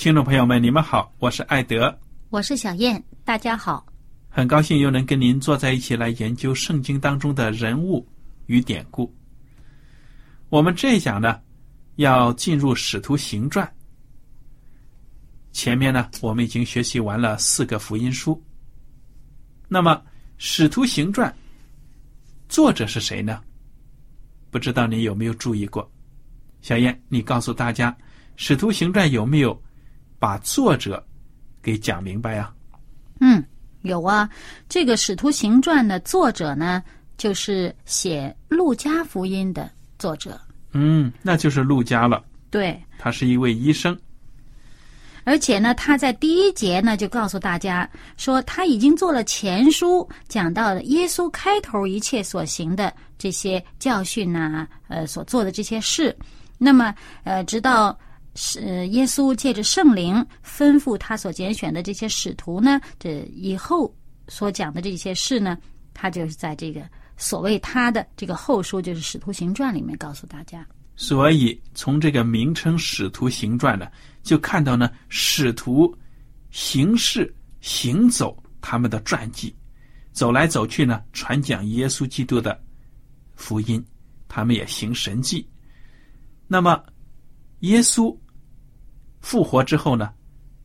听众朋友们，你们好，我是艾德，我是小燕，大家好，很高兴又能跟您坐在一起来研究圣经当中的人物与典故。我们这一讲呢，要进入《使徒行传》。前面呢，我们已经学习完了四个福音书。那么，《使徒行传》作者是谁呢？不知道你有没有注意过？小燕，你告诉大家，《使徒行传》有没有把作者给讲明白呀？嗯，有啊。这个《使徒行传》的作者呢，就是写《路加福音》的。作者，嗯，那就是路加了。对，他是一位医生，而且呢，他在第一节呢就告诉大家说，他已经做了前书，讲到了耶稣开头一切所行的这些教训呐，呃，所做的这些事。那么，呃，直到是耶稣借着圣灵吩咐他所拣选的这些使徒呢，这以后所讲的这些事呢，他就是在这个。所谓他的这个后书就是《使徒行传》里面告诉大家，所以从这个名称《使徒行传》呢，就看到呢使徒行事行走他们的传记，走来走去呢传讲耶稣基督的福音，他们也行神迹。那么耶稣复活之后呢，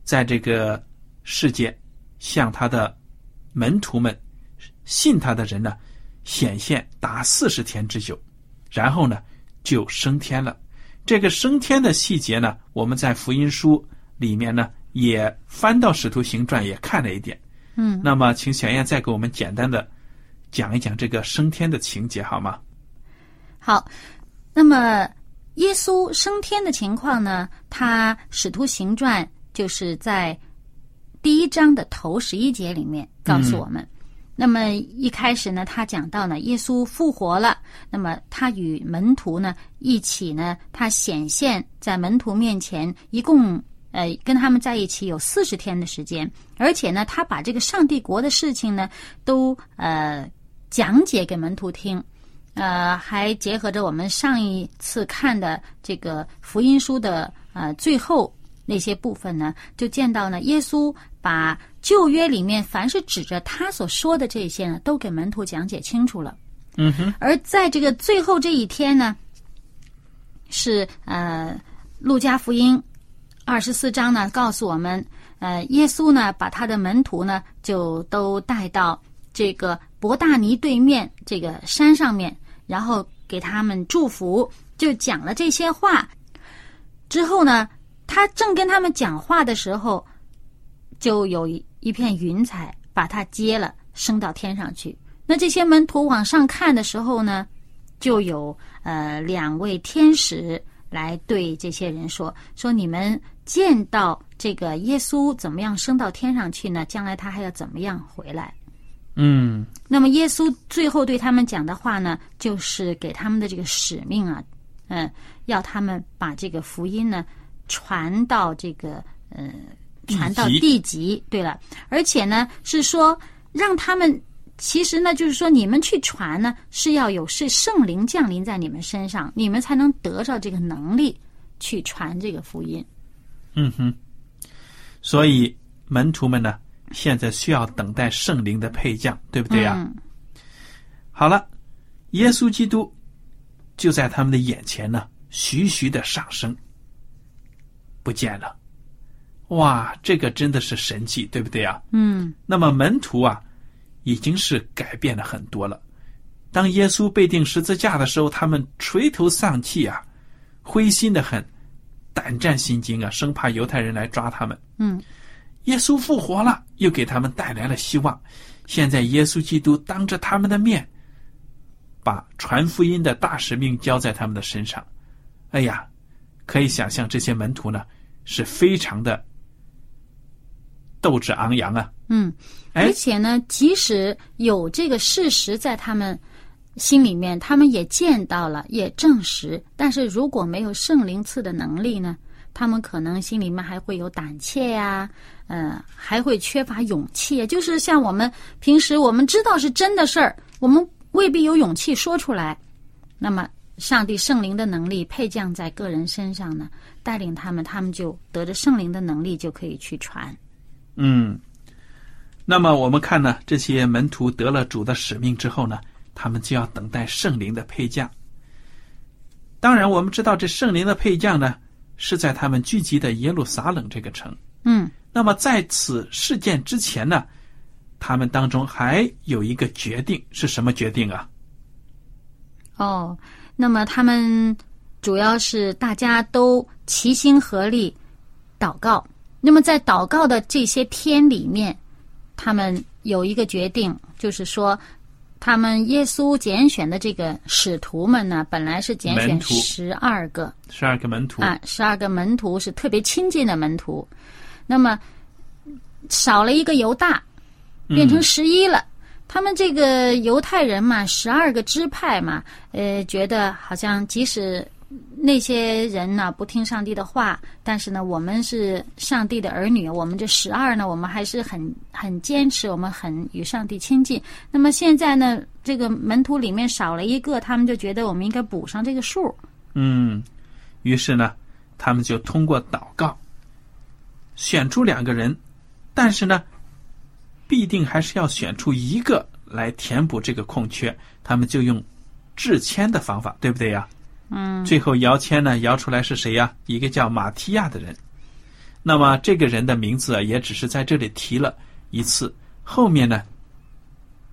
在这个世界向他的门徒们信他的人呢。显现达四十天之久，然后呢就升天了。这个升天的细节呢，我们在福音书里面呢也翻到《使徒行传》也看了一点。嗯，那么请小燕再给我们简单的讲一讲这个升天的情节好吗？好，那么耶稣升天的情况呢，他《使徒行传》就是在第一章的头十一节里面告诉我们。那么一开始呢，他讲到呢，耶稣复活了。那么他与门徒呢一起呢，他显现在门徒面前，一共呃跟他们在一起有四十天的时间。而且呢，他把这个上帝国的事情呢都呃讲解给门徒听，呃，还结合着我们上一次看的这个福音书的呃最后那些部分呢，就见到呢，耶稣把。旧约里面，凡是指着他所说的这些呢，都给门徒讲解清楚了。嗯哼。而在这个最后这一天呢，是呃，《路加福音》二十四章呢，告诉我们，呃，耶稣呢，把他的门徒呢，就都带到这个伯大尼对面这个山上面，然后给他们祝福，就讲了这些话。之后呢，他正跟他们讲话的时候，就有一。一片云彩把他接了，升到天上去。那这些门徒往上看的时候呢，就有呃两位天使来对这些人说：“说你们见到这个耶稣怎么样升到天上去呢？将来他还要怎么样回来？”嗯那么耶稣最后对他们讲的话呢，就是给他们的这个使命啊，嗯，要他们把这个福音呢传到这个呃传到地极地极。对了，而且呢是说让他们。其实呢，就是说你们去传呢，是要有是圣灵降临在你们身上，你们才能得着这个能力去传这个福音。嗯哼，所以门徒们呢，现在需要等待圣灵的配降，对不对呀、嗯好了，耶稣基督就在他们的眼前呢，徐徐的上升，不见了。哇，这个真的是神迹，对不对啊？嗯那么门徒啊，已经是改变了很多了。当耶稣被钉十字架的时候，他们垂头丧气啊，灰心的很，胆战心惊啊，生怕犹太人来抓他们。嗯耶稣复活了，又给他们带来了希望。现在耶稣基督当着他们的面，把传福音的大使命交在他们的身上。哎呀，可以想象这些门徒呢是非常的斗志昂扬啊！嗯，哎而且呢，即使有这个事实在他们心里面，他们也见到了，也证实，但是如果没有圣灵赐的能力呢，他们可能心里面还会有胆怯呀、呃，还会缺乏勇气。就是像我们平时我们知道是真的事儿，我们未必有勇气说出来。那么，上帝圣灵的能力配降在个人身上呢，带领他们，他们就得着圣灵的能力，就可以去传。嗯，那么我们看呢，这些门徒得了主的使命之后呢，他们就要等待圣灵的配降。当然，我们知道这圣灵的配降呢，是在他们聚集的耶路撒冷这个城。嗯那么在此事件之前呢，他们当中还有一个决定，是什么决定啊？哦，那么他们主要是大家都齐心合力祷告。那么在祷告的这些天里面，他们有一个决定，就是说，他们耶稣拣选的这个使徒们呢，本来是拣选十二个，十二个门徒。啊，十二个门徒是特别亲近的门徒，那么少了一个犹大，变成十一了。他们这个犹太人嘛，十二个支派嘛，呃，觉得好像即使那些人呢不听上帝的话，但是呢，我们是上帝的儿女，我们这十二呢，我们还是很很坚持，我们很与上帝亲近。那么现在呢，这个门徒里面少了一个，他们就觉得我们应该补上这个数。嗯，于是呢，他们就通过祷告选出两个人，但是呢，必定还是要选出一个来填补这个空缺。他们就用致签的方法，对不对呀？嗯最后摇签呢，摇出来是谁呀？一个叫马提亚的人。那么这个人的名字啊，也只是在这里提了一次，后面呢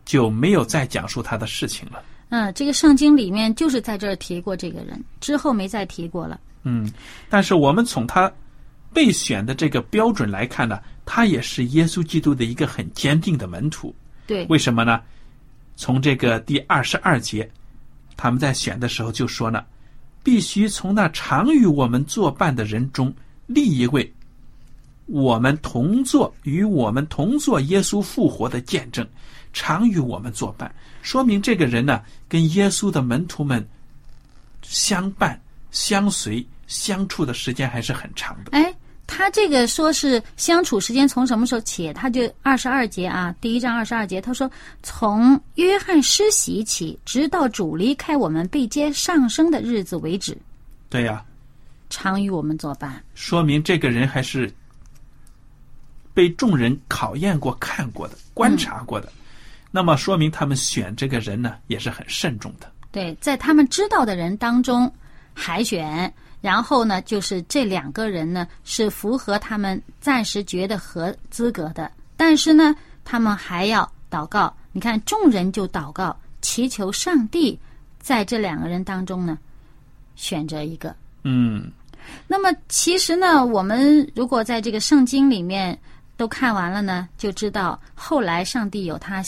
就没有再讲述他的事情了。嗯，这个圣经里面就是在这儿提过这个人，之后没再提过了。嗯，但是我们从他被选的这个标准来看呢，他也是耶稣基督的一个很坚定的门徒。对，为什么呢？从这个第二十二节，他们在选的时候就说呢，必须从那常与我们作伴的人中立一位，我们同做与我们同做耶稣复活的见证，常与我们作伴，说明这个人呢，跟耶稣的门徒们相伴、相随、相处的时间还是很长的。哎，他这个说是相处时间从什么时候起？他就二十二节啊，第一章二十二节，他说从约翰施洗起，直到主离开我们被接上升的日子为止，对呀、常与我们作伴。说明这个人还是被众人考验过、看过的、观察过的。那么说明他们选这个人呢，也是很慎重的。对，在他们知道的人当中海选，然后呢，就是这两个人呢是符合他们暂时觉得合资格的，但是呢，他们还要祷告。你看，众人就祷告，祈求上帝在这两个人当中呢选择一个。嗯，那么其实呢，我们如果在这个圣经里面都看完了呢，就知道后来上帝有他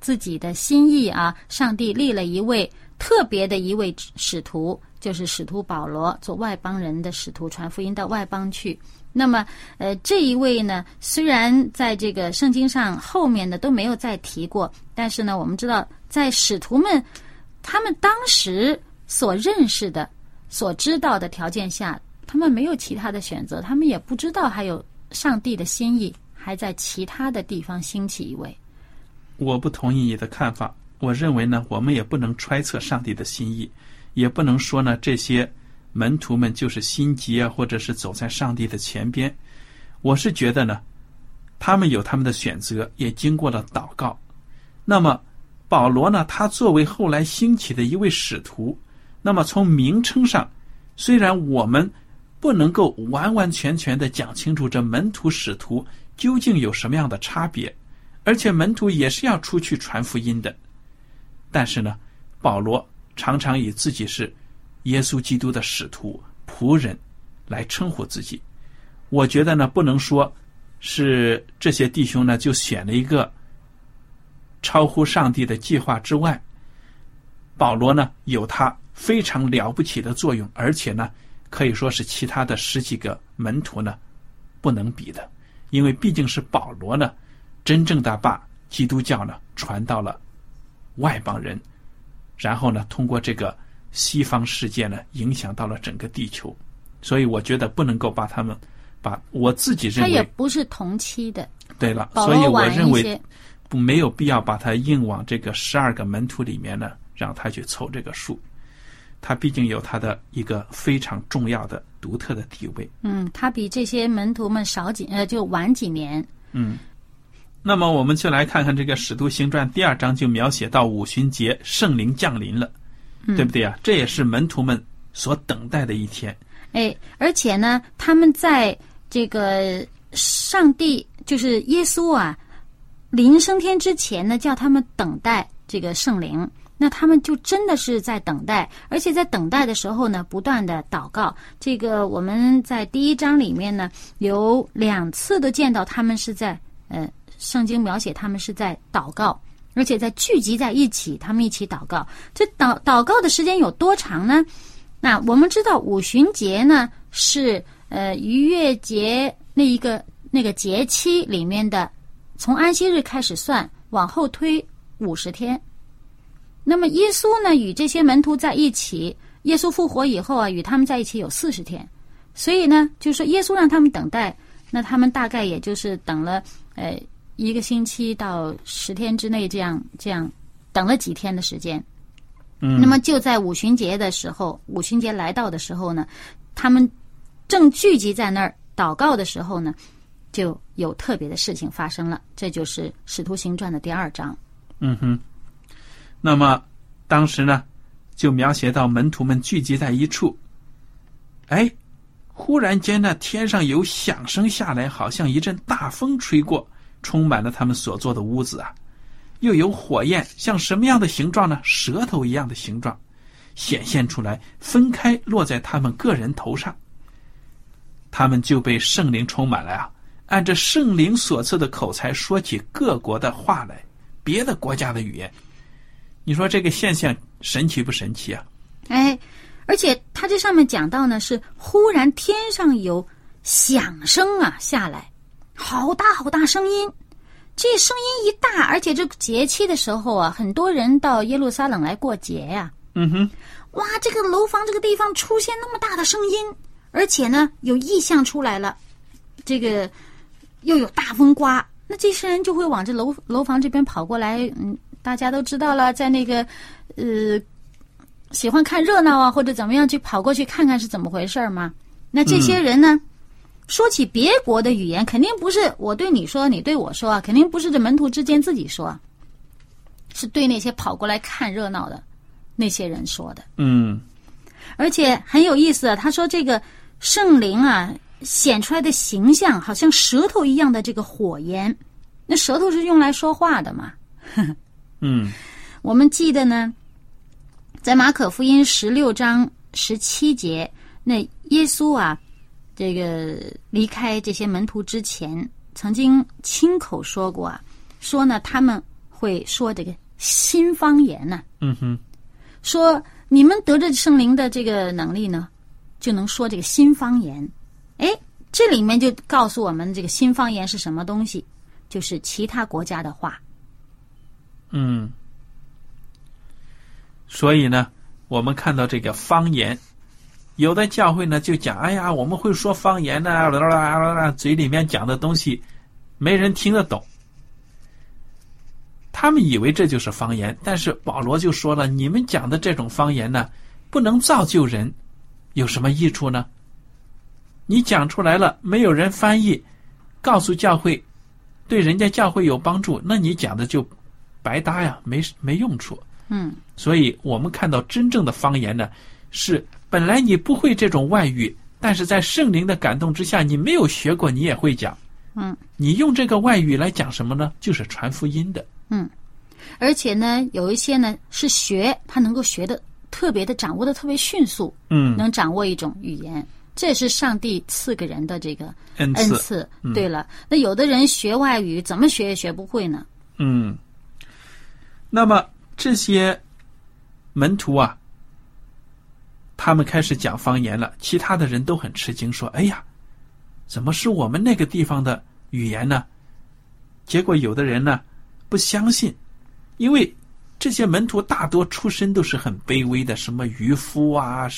自己的心意啊，上帝立了一位特别的一位使徒，就是使徒保罗做外邦人的使徒，传福音到外邦去。那么，呃，这一位呢，虽然在这个圣经上后面呢都没有再提过，但是呢，我们知道在使徒们他们当时所认识的、所知道的条件下，他们没有其他的选择，他们也不知道还有上帝的心意还在其他的地方兴起一位。我不同意你的看法。我认为呢，我们也不能揣测上帝的心意，也不能说呢这些门徒们就是心急啊，或者是走在上帝的前边。我是觉得呢，他们有他们的选择，也经过了祷告。那么保罗呢，他作为后来兴起的一位使徒，那么从名称上，虽然我们不能够完完全全的讲清楚这门徒使徒究竟有什么样的差别，而且门徒也是要出去传福音的。但是呢，保罗常常以自己是耶稣基督的使徒、仆人来称呼自己。我觉得呢，不能说是这些弟兄呢就选了一个超乎上帝的计划之外。保罗呢有他非常了不起的作用，而且呢可以说是其他的十几个门徒呢不能比的，因为毕竟是保罗呢真正的把基督教呢传到了。外邦人，然后呢，通过这个西方世界呢，影响到了整个地球，所以我觉得不能够把他们，把我自己认为他也不是同期的。对了，所以我认为没有必要把它硬往这个十二个门徒里面呢，让他去凑这个数。他毕竟有他的一个非常重要的、独特的地位。嗯，他比这些门徒们少几呃，就晚几年。嗯。那么我们就来看看这个《使徒行传》第二章，就描写到五旬节圣灵降临了，对不对啊？这也是门徒们所等待的一天。哎，而且呢，他们在这个上帝就是耶稣啊临升天之前呢，叫他们等待这个圣灵，那他们就真的是在等待，而且在等待的时候呢，不断的祷告。这个我们在第一章里面呢，有两次都见到他们是在呃。圣经描写他们是在祷告，而且在聚集在一起，他们一起祷告。这祷祷告的时间有多长呢？那我们知道五旬节呢是呃逾越节那一个那个节期里面的，从安息日开始算，往后推五十天。那么耶稣呢与这些门徒在一起，耶稣复活以后啊，与他们在一起有四十天。所以呢，就是说耶稣让他们等待，那他们大概也就是等了呃。一个星期到十天之内，这样这样等了几天的时间。嗯，那么就在五旬节的时候，五旬节来到的时候呢，他们正聚集在那儿祷告的时候呢，就有特别的事情发生了。这就是《使徒行传》的第二章。嗯哼。那么当时呢，就描写到门徒们聚集在一处，哎，忽然间呢，天上有响声下来，好像一阵大风吹过。充满了他们所做的屋子啊，又有火焰，像什么样的形状呢？舌头一样的形状，显现出来，分开落在他们个人头上。他们就被圣灵充满了啊，按着圣灵所赐的口才说起各国的话来，别的国家的语言。你说这个现象神奇不神奇啊？哎，而且他这上面讲到呢，是忽然天上有响声啊下来。好大好大声音，这声音一大，而且这节气的时候啊，很多人到耶路撒冷来过节呀。嗯哼，哇，这个楼房这个地方出现那么大的声音，而且呢有异象出来了，这个又有大风刮，那这些人就会往这楼楼房这边跑过来。嗯，大家都知道了，在那个呃喜欢看热闹啊或者怎么样，去跑过去看看是怎么回事嘛。那这些人呢？说起别国的语言，肯定不是我对你说，你对我说啊，肯定不是这门徒之间自己说，是对那些跑过来看热闹的那些人说的。嗯，而且很有意思，他说这个圣灵啊显出来的形象，好像舌头一样的这个火焰，那舌头是用来说话的嘛？嗯，我们记得呢，在马可福音十六章十七节，那耶稣啊。这个离开这些门徒之前，曾经亲口说过啊，说呢他们会说这个新方言呢。嗯哼，说你们得着圣灵的这个能力呢，就能说这个新方言。哎，这里面就告诉我们，这个新方言是什么东西？就是其他国家的话。嗯，所以呢，我们看到这个方言，有的教会呢就讲：“哎呀，我们会说方言呢，嘴里面讲的东西没人听得懂。”他们以为这就是方言，但是保罗就说了：“你们讲的这种方言呢，不能造就人，有什么益处呢？你讲出来了，没有人翻译，告诉教会，对人家教会有帮助，那你讲的就白搭呀，没没用处。”嗯，所以我们看到真正的方言呢，是本来你不会这种外语，但是在圣灵的感动之下，你没有学过，你也会讲。嗯，你用这个外语来讲什么呢？就是传福音的。嗯，而且呢，有一些呢是学，他能够学的特别的掌握的特别迅速，嗯，能掌握一种语言，这是上帝赐给人的这个恩恩赐。赐。对了，那有的人学外语怎么学也学不会呢？嗯，那么这些门徒啊，他们开始讲方言了，其他的人都很吃惊，说：“哎呀，怎么是我们那个地方的语言呢？”结果有的人呢不相信，因为这些门徒大多出身都是很卑微的，什么渔夫啊、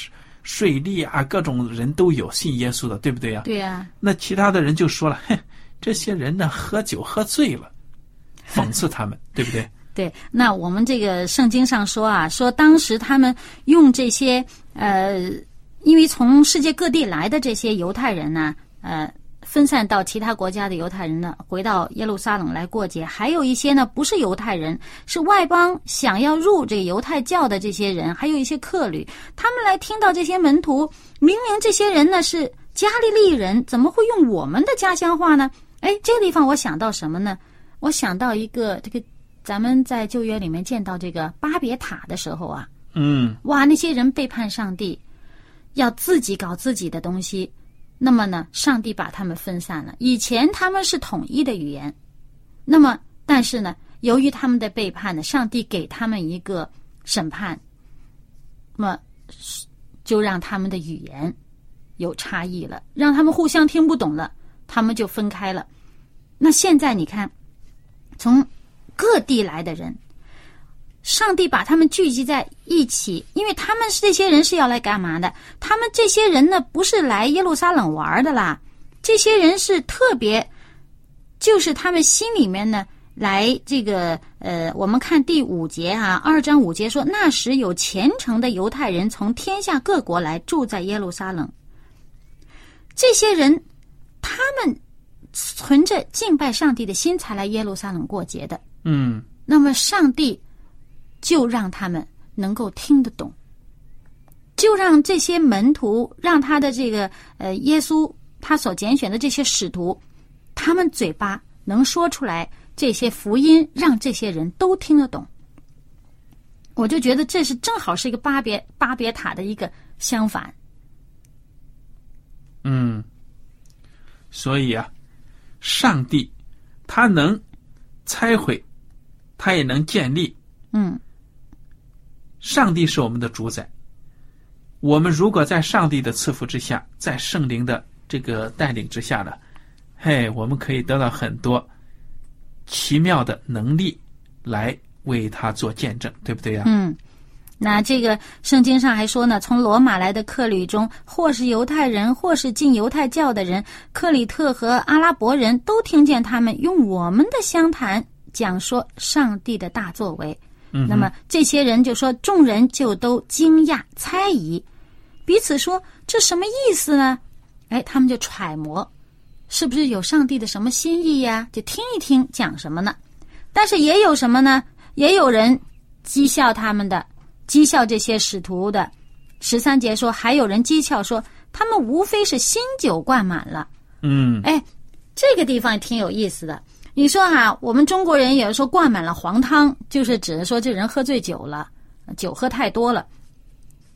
税吏啊，各种人都有信耶稣的，对不对呀、对呀、那其他的人就说了：“哼，这些人呢喝酒喝醉了，讽刺他们，对不对？”对，那我们这个圣经上说啊，说当时他们用这些呃，因为从世界各地来的这些犹太人呢，呃，分散到其他国家的犹太人呢，回到耶路撒冷来过节，还有一些呢不是犹太人，是外邦想要入这个犹太教的这些人，还有一些客旅，他们来听到这些门徒，明明这些人呢是加利利人，怎么会用我们的家乡话呢？哎，这个地方我想到什么呢？我想到一个这个。咱们在旧约里面见到这个巴别塔的时候啊，嗯哇，那些人背叛上帝，要自己搞自己的东西，那么呢，上帝把他们分散了。以前他们是统一的语言，那么但是呢，由于他们的背叛呢，上帝给他们一个审判，那么就让他们的语言有差异了，让他们互相听不懂了，他们就分开了。那现在你看，从各地来的人，上帝把他们聚集在一起，因为他们是这些人是要来干嘛的？他们这些人呢，不是来耶路撒冷玩的啦，这些人是特别，就是他们心里面呢，来这个呃，我们看第五节啊，二章五节说，那时有虔诚的犹太人从天下各国来住在耶路撒冷，这些人他们存着敬拜上帝的心才来耶路撒冷过节的。嗯那么上帝就让他们能够听得懂，就让这些门徒，让他的这个呃耶稣他所拣选的这些使徒，他们嘴巴能说出来这些福音，让这些人都听得懂。我就觉得这是正好是一个巴别巴别塔的一个相反。嗯，所以啊，上帝他能拆毁，他也能建立。嗯，上帝是我们的主宰。我们如果在上帝的赐福之下，在圣灵的这个带领之下呢，嘿，我们可以得到很多奇妙的能力来为他做见证，对不对呀、嗯，那这个圣经上还说呢，从罗马来的客旅中，或是犹太人，或是进犹太教的人，克里特和阿拉伯人都听见他们用我们的相谈讲说上帝的大作为。嗯那么这些人就说，众人就都惊讶猜疑，彼此说这什么意思呢？哎，他们就揣摩，是不是有上帝的什么心意呀？就听一听讲什么呢？但是也有什么呢？也有人讥笑他们的，讥笑这些使徒的。十三节说，还有人讥笑说，他们无非是新酒灌满了。嗯哎，这个地方也挺有意思的。你说哈、我们中国人也说灌满了黄汤，就是指的说这人喝醉酒了，酒喝太多了。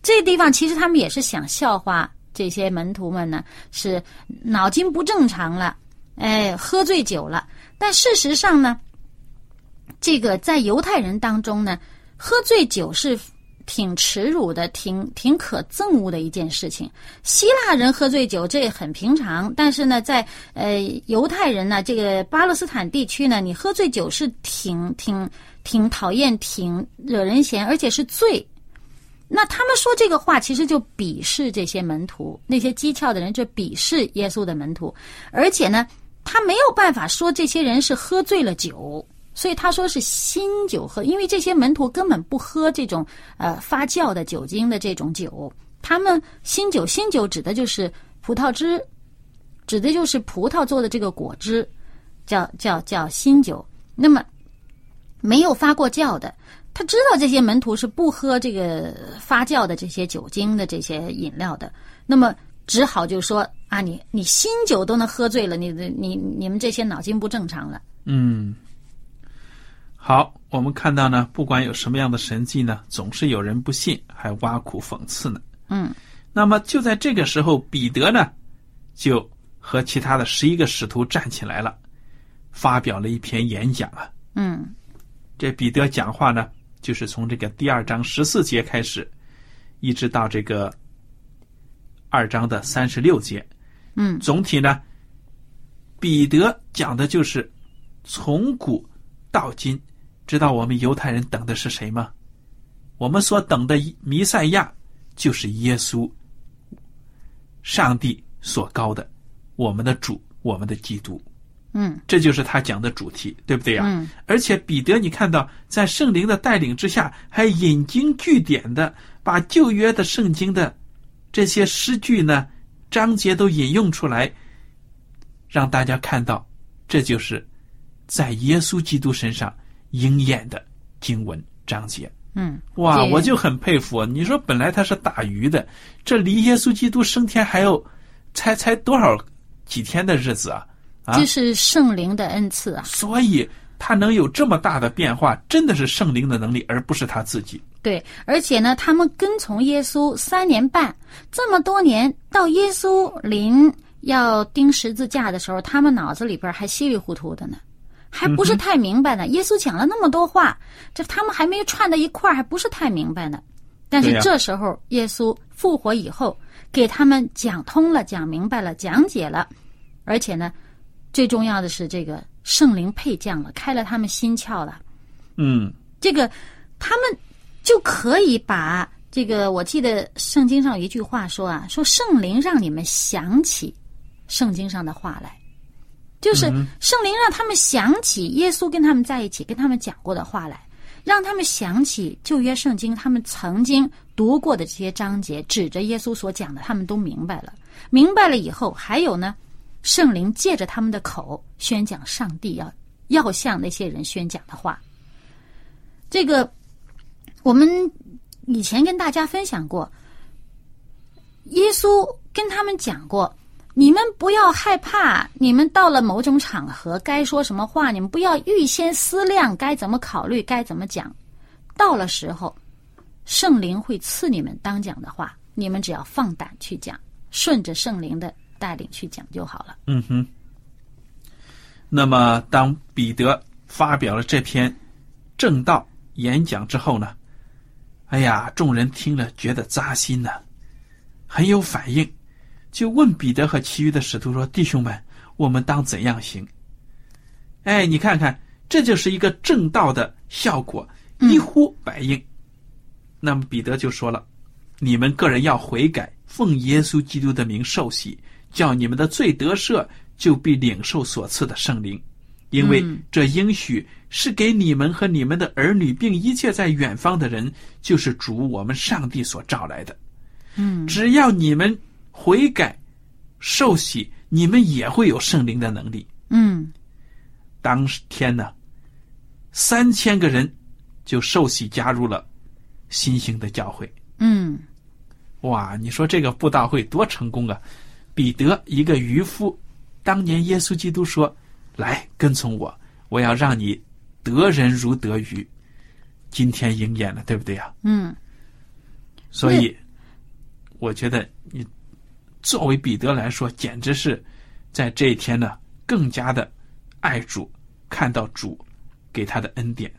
这地方其实他们也是想笑话这些门徒们呢，是脑筋不正常了，哎，喝醉酒了。但事实上呢，这个在犹太人当中呢，喝醉酒是挺耻辱的，挺挺可憎恶的一件事情。希腊人喝醉酒这很平常，但是呢，在呃犹太人呢，这个巴勒斯坦地区呢，你喝醉酒是挺挺挺讨厌、挺惹人嫌，而且是罪。那他们说这个话，其实就鄙视这些门徒，那些讥诮的人就鄙视耶稣的门徒，而且呢，他没有办法说这些人是喝醉了酒。所以他说是新酒喝，因为这些门徒根本不喝这种呃发酵的酒精的这种酒，他们新酒新酒指的就是葡萄汁，指的就是葡萄做的这个果汁，叫叫叫新酒。那么没有发过酵的，他知道这些门徒是不喝这个发酵的这些酒精的这些饮料的，那么只好就说啊，你你新酒都能喝醉了，你你你们这些脑筋不正常了。嗯。好，我们看到呢，不管有什么样的神迹呢，总是有人不信，还挖苦讽刺呢。嗯，那么就在这个时候，彼得呢，就和其他的十一个使徒站起来了，发表了一篇演讲啊。嗯，这彼得讲话呢，就是从这个第二章十四节开始，一直到这个二章的三十六节。嗯，总体呢，彼得讲的就是从古到今。知道我们犹太人等的是谁吗？我们所等的弥赛亚就是耶稣，上帝所高的，我们的主，我们的基督。嗯，这就是他讲的主题，对不对呀？嗯。而且彼得，你看到在圣灵的带领之下，还引经据典的把旧约的圣经的这些诗句呢、章节都引用出来，让大家看到，这就是在耶稣基督身上。应验的经文章节，嗯，哇，我就很佩服。你说本来他是打鱼的，这离耶稣基督升天还有才才多少几天的日子啊？啊，这是圣灵的恩赐啊！所以他能有这么大的变化，真的是圣灵的能力，而不是他自己。对，而且呢，他们跟从耶稣三年半，这么多年，到耶稣临要钉十字架的时候，他们脑子里边还稀里糊涂的呢。还不是太明白呢。耶稣讲了那么多话，这他们还没有串到一块儿，还不是太明白呢。但是这时候，耶稣复活以后，给他们讲通了，讲明白了，讲解了，而且呢，最重要的是这个圣灵配降了，开了他们心窍了。嗯，这个他们就可以把这个，我记得圣经上有一句话说啊，说圣灵让你们想起圣经上的话来。就是圣灵让他们想起耶稣跟他们在一起，跟他们讲过的话来，让他们想起旧约圣经他们曾经读过的这些章节，指着耶稣所讲的，他们都明白了。明白了以后，还有呢，圣灵借着他们的口宣讲上帝要要向那些人宣讲的话。这个我们以前跟大家分享过，耶稣跟他们讲过。你们不要害怕，你们到了某种场合该说什么话，你们不要预先思量该怎么考虑，该怎么讲。到了时候，圣灵会赐你们当讲的话，你们只要放胆去讲，顺着圣灵的带领去讲就好了。嗯哼。那么，当彼得发表了这篇正道演讲之后呢？哎呀，众人听了觉得扎心呢，很有反应。就问彼得和其余的使徒说：“弟兄们，我们当怎样行？”哎，你看看，这就是一个正道的效果，一呼百应。那么彼得就说了：“你们个人要悔改，奉耶稣基督的名受洗，叫你们的罪得赦，就必领受所赐的圣灵。因为这应许是给你们和你们的儿女，并一切在远方的人，就是主我们上帝所召来的。嗯，只要你们。”悔改、受洗，你们也会有圣灵的能力。嗯，当天呢，三千个人就受洗加入了新兴的教会。嗯，哇，你说这个布道会多成功啊！彼得一个渔夫，当年耶稣基督说：“来跟从我，我要让你得人如得鱼。”今天应验了，对不对呀？嗯，所以我觉得你。作为彼得来说，简直是在这一天呢，更加的爱主，看到主给他的恩典。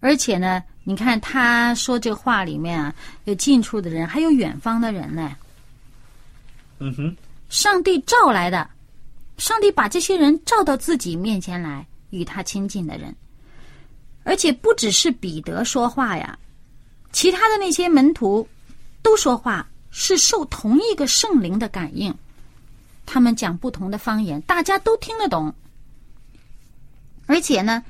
而且呢，你看他说这话里面啊，有近处的人，还有远方的人呢。嗯哼，上帝召来的，上帝把这些人召到自己面前来，与他亲近的人，而且不只是彼得说话呀，其他的那些门徒都说话，是受同一个圣灵的感应，他们讲不同的方言，大家都听得懂，而且呢，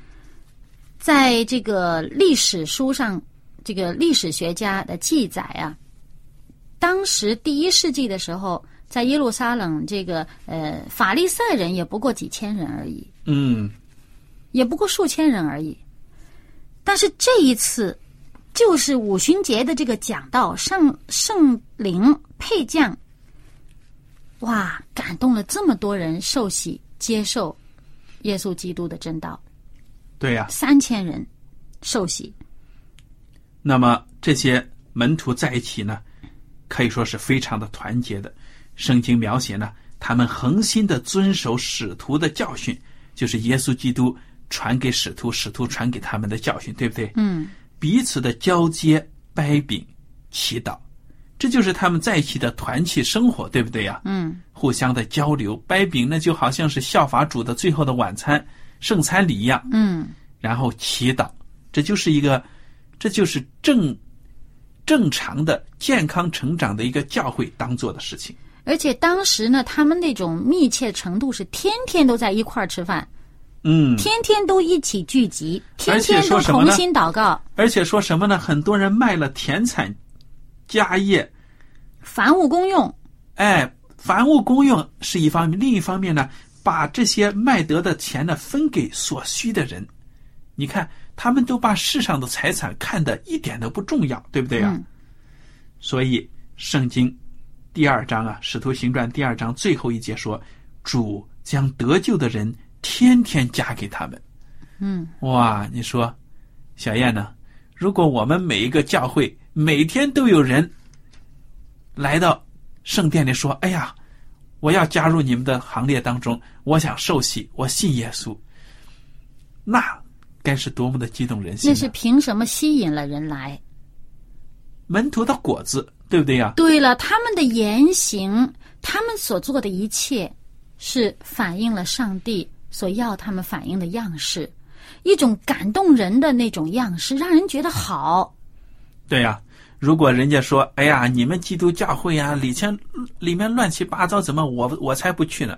在这个历史书上，这个历史学家的记载啊，当时第一世纪的时候。在耶路撒冷，这个呃，法利赛人也不过几千人而已，嗯，也不过数千人而已。但是这一次，就是五旬节的这个讲道，圣圣灵配将，哇，感动了这么多人受洗接受耶稣基督的真道。对呀，三千人受洗。那么这些门徒在一起呢，可以说是非常的团结的。圣经描写呢，他们恒心的遵守使徒的教训，就是耶稣基督传给使徒，使徒传给他们的教训，对不对？嗯。彼此的交接、掰饼、祈祷，这就是他们在一起的团契生活，对不对呀？嗯。互相的交流，掰饼那，就好像是效法主的最后的晚餐、圣餐礼一样。嗯。然后祈祷，这就是一个，这就是正正常的健康成长的一个教会当做的事情。而且当时呢，他们那种密切程度是天天都在一块儿吃饭，嗯，天天都一起聚集，天天都同心祷告。而且说什么呢？很多人卖了田产、家业、凡物公用。哎，凡物公用是一方面，另一方面呢，把这些卖得的钱呢分给所需的人。你看，他们都把世上的财产看得一点都不重要，对不对啊？所以圣经。第二章啊，《使徒行传》第二章最后一节说：“主将得救的人天天加给他们。”嗯，哇，你说，小燕呢？如果我们每一个教会每天都有人来到圣殿里说：“哎呀，我要加入你们的行列当中，我想受洗，我信耶稣。”那该是多么的激动人心！那是凭什么吸引了人来？门徒的果子。对不对呀？对了，他们的言行，他们所做的一切，是反映了上帝所要他们反映的样式，一种感动人的那种样式，让人觉得好。对呀，如果人家说：“哎呀，你们基督教会呀，里前里面乱七八糟，怎么我我才不去呢？”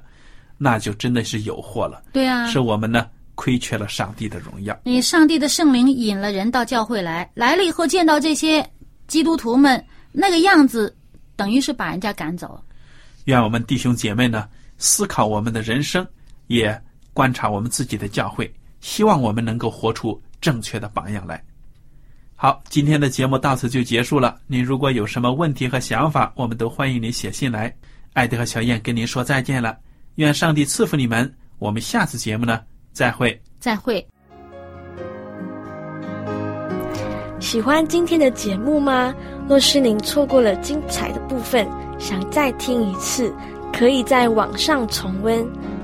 那就真的是有祸了。对啊，是我们呢亏缺了上帝的荣耀。你上帝的圣灵引了人到教会来，来了以后见到这些基督徒们。那个样子，等于是把人家赶走。愿我们弟兄姐妹呢，思考我们的人生，也观察我们自己的教会，希望我们能够活出正确的榜样来。好，今天的节目到此就结束了。您如果有什么问题和想法，我们都欢迎您写信来。艾德和小燕跟您说再见了，愿上帝赐福你们。我们下次节目呢，再会。再会。喜欢今天的节目吗？若是您错过了精彩的部分，想再听一次，可以在网上重温。